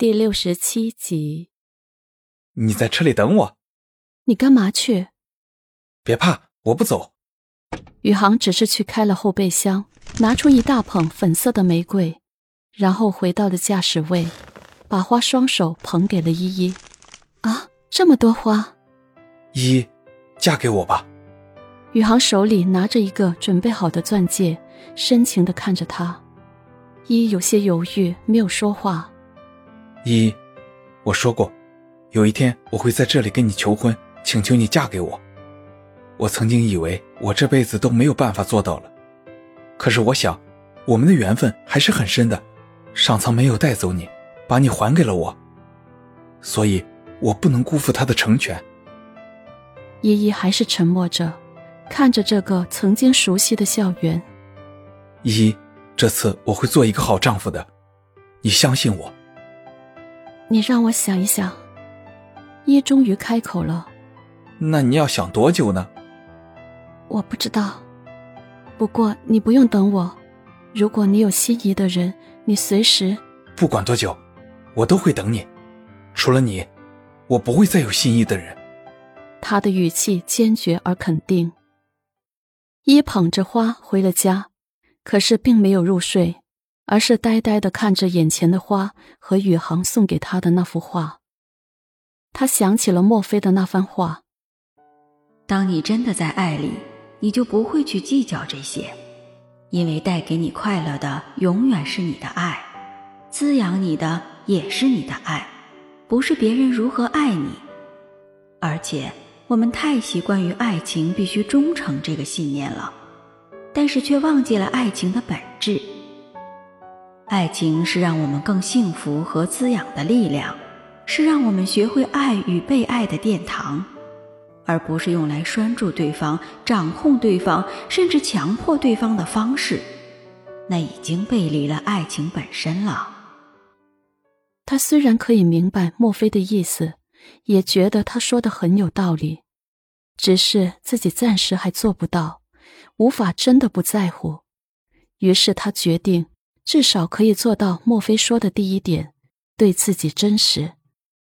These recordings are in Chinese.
第六十七集。你在车里等我。你干嘛去？别怕，我不走。宇航只是去开了后备箱，拿出一大捧粉色的玫瑰，然后回到了驾驶位，把花双手捧给了依依。啊，这么多花！依依，嫁给我吧。宇航手里拿着一个准备好的钻戒，深情的看着她。依依有些犹豫，没有说话。依依，我说过，有一天我会在这里跟你求婚，请求你嫁给我。我曾经以为我这辈子都没有办法做到了，可是我想，我们的缘分还是很深的。上苍没有带走你，把你还给了我，所以我不能辜负他的成全。依依还是沉默着。看着这个曾经熟悉的校园，依依，这次我会做一个好丈夫的，你相信我。你让我想一想。一终于开口了。那你要想多久呢？我不知道。不过你不用等我，如果你有心仪的人，你随时。不管多久，我都会等你。除了你，我不会再有心仪的人。他的语气坚决而肯定。一捧着花回了家，可是并没有入睡，而是呆呆的看着眼前的花和宇航送给他的那幅画。他想起了墨菲的那番话：“当你真的在爱里，你就不会去计较这些，因为带给你快乐的永远是你的爱，滋养你的也是你的爱，不是别人如何爱你，而且。”我们太习惯于爱情必须忠诚这个信念了，但是却忘记了爱情的本质。爱情是让我们更幸福和滋养的力量，是让我们学会爱与被爱的殿堂，而不是用来拴住对方、掌控对方，甚至强迫对方的方式。那已经背离了爱情本身了。他虽然可以明白墨菲的意思。也觉得他说的很有道理，只是自己暂时还做不到，无法真的不在乎。于是他决定，至少可以做到墨菲说的第一点：对自己真实、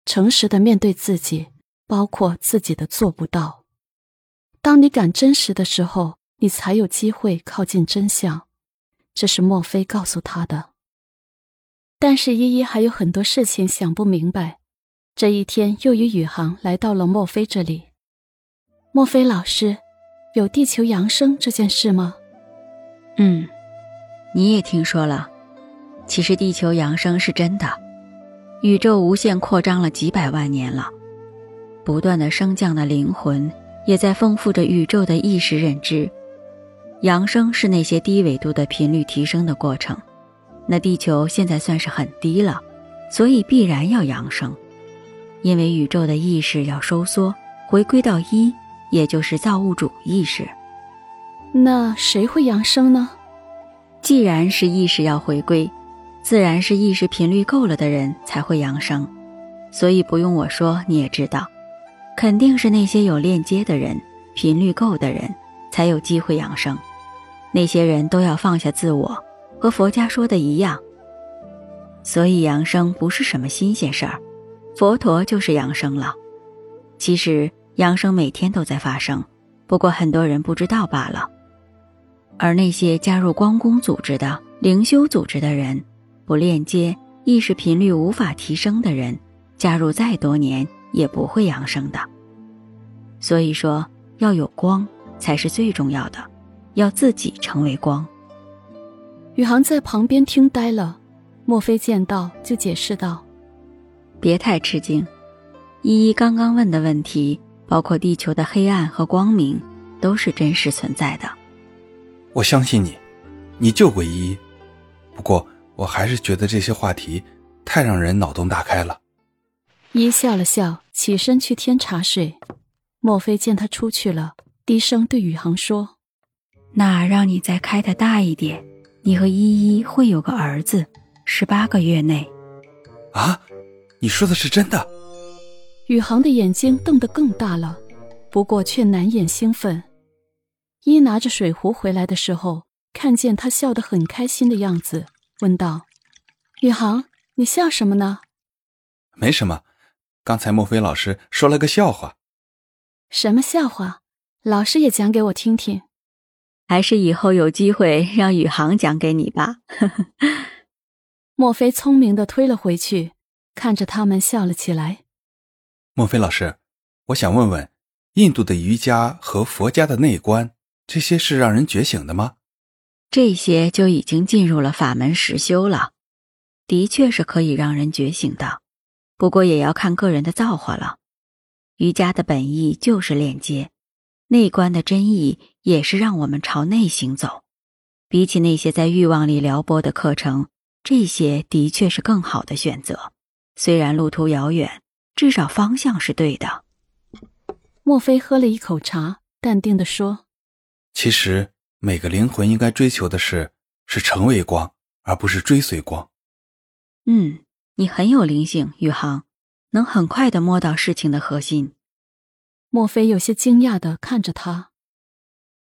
诚实的面对自己，包括自己的做不到。当你敢真实的时候，你才有机会靠近真相。这是墨菲告诉他的。但是依依还有很多事情想不明白。这一天，又与宇航来到了墨菲这里。墨菲老师，有地球扬升这件事吗？嗯，你也听说了。其实地球扬升是真的，宇宙无限扩张了几百万年了，不断的升降的灵魂也在丰富着宇宙的意识认知。扬升是那些低纬度的频率提升的过程。那地球现在算是很低了，所以必然要扬升。因为宇宙的意识要收缩，回归到一，也就是造物主意识。那谁会扬升呢？既然是意识要回归，自然是意识频率够了的人才会扬升。所以不用我说，你也知道，肯定是那些有链接的人，频率够的人，才有机会扬升。那些人都要放下自我，和佛家说的一样。所以扬升不是什么新鲜事儿。佛陀就是养生了，其实养生每天都在发生，不过很多人不知道罢了。而那些加入光宫组织的灵修组织的人，不链接意识频率无法提升的人，加入再多年也不会养生的。所以说，要有光才是最重要的，要自己成为光。宇航在旁边听呆了，莫非见到就解释道。别太吃惊，依依刚刚问的问题，包括地球的黑暗和光明，都是真实存在的。我相信你，你救过依依。不过，我还是觉得这些话题太让人脑洞大开了。依依笑了笑，起身去添茶水。莫非见他出去了，低声对宇航说：“那让你再开的大一点，你和依依会有个儿子，十八个月内。”啊。你说的是真的？宇航的眼睛瞪得更大了，不过却难掩兴奋。一拿着水壶回来的时候，看见他笑得很开心的样子，问道：“宇航，你笑什么呢？”没什么，刚才莫非老师说了个笑话。什么笑话？老师也讲给我听听。还是以后有机会让宇航讲给你吧。莫非聪明的推了回去，看着他们笑了起来。莫非老师，我想问问，印度的瑜伽和佛家的内观，这些是让人觉醒的吗？这些就已经进入了法门实修了，的确是可以让人觉醒的，不过也要看个人的造化了。瑜伽的本意就是链接，内观的真意也是让我们朝内行走。比起那些在欲望里撩拨的课程，这些的确是更好的选择。虽然路途遥远，至少方向是对的。莫非喝了一口茶，淡定的说：“其实。”每个灵魂应该追求的是，是成为光，而不是追随光。嗯，你很有灵性，宇航，能很快的摸到事情的核心。莫非有些惊讶的看着他。